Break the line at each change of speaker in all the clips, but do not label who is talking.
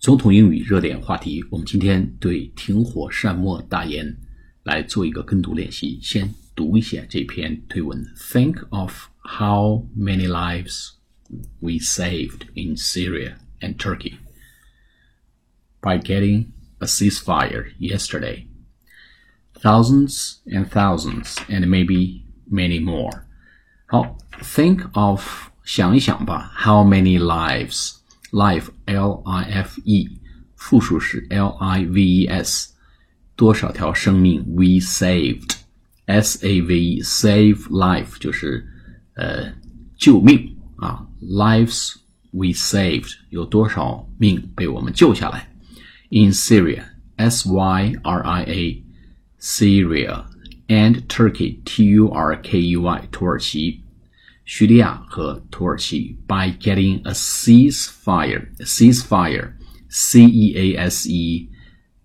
总统英语热点话题，我们今天对停火善莫大焉来做一个跟读练习。先读一下这篇推文：Think of how many lives we saved in Syria and Turkey by getting a ceasefire yesterday. Thousands and thousands, and maybe many more. 好，think of 想一想吧，how many lives life l i f e，复数是 l i v e s，多少条生命？We saved s a v e save life 就是呃救命啊，lives we saved 有多少命被我们救下来？In Syria s y r i a Syria and Turkey t u r k e y 土耳其。 叙利亚和土耳其 by getting a ceasefire ceasefire c e a s e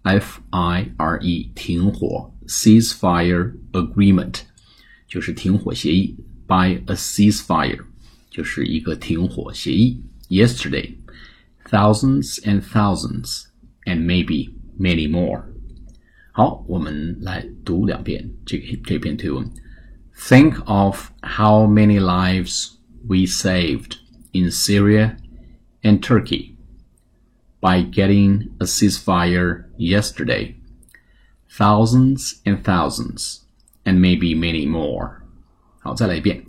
f i r e 停火 ceasefire agreement 就是停火协议 by a ceasefire 就是一个停火协议 yesterday thousands and thousands and maybe many more 好，我们来读两遍这这篇推文。 Think of how many lives we saved in Syria and Turkey by getting a ceasefire yesterday. Thousands and thousands, and maybe many more. 好，再来一遍.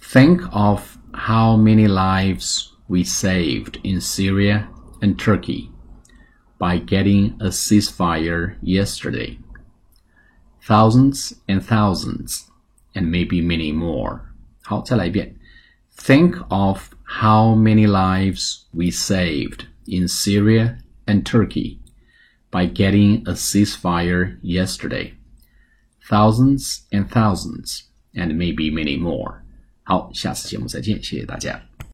Think of how many lives we saved in Syria and Turkey by getting a ceasefire yesterday. Thousands and thousands and maybe many more. 好，再来一遍. Think of how many lives we saved in Syria and Turkey by getting a ceasefire yesterday. Thousands and thousands, and maybe many more. 好，下次节目再见，谢谢大家。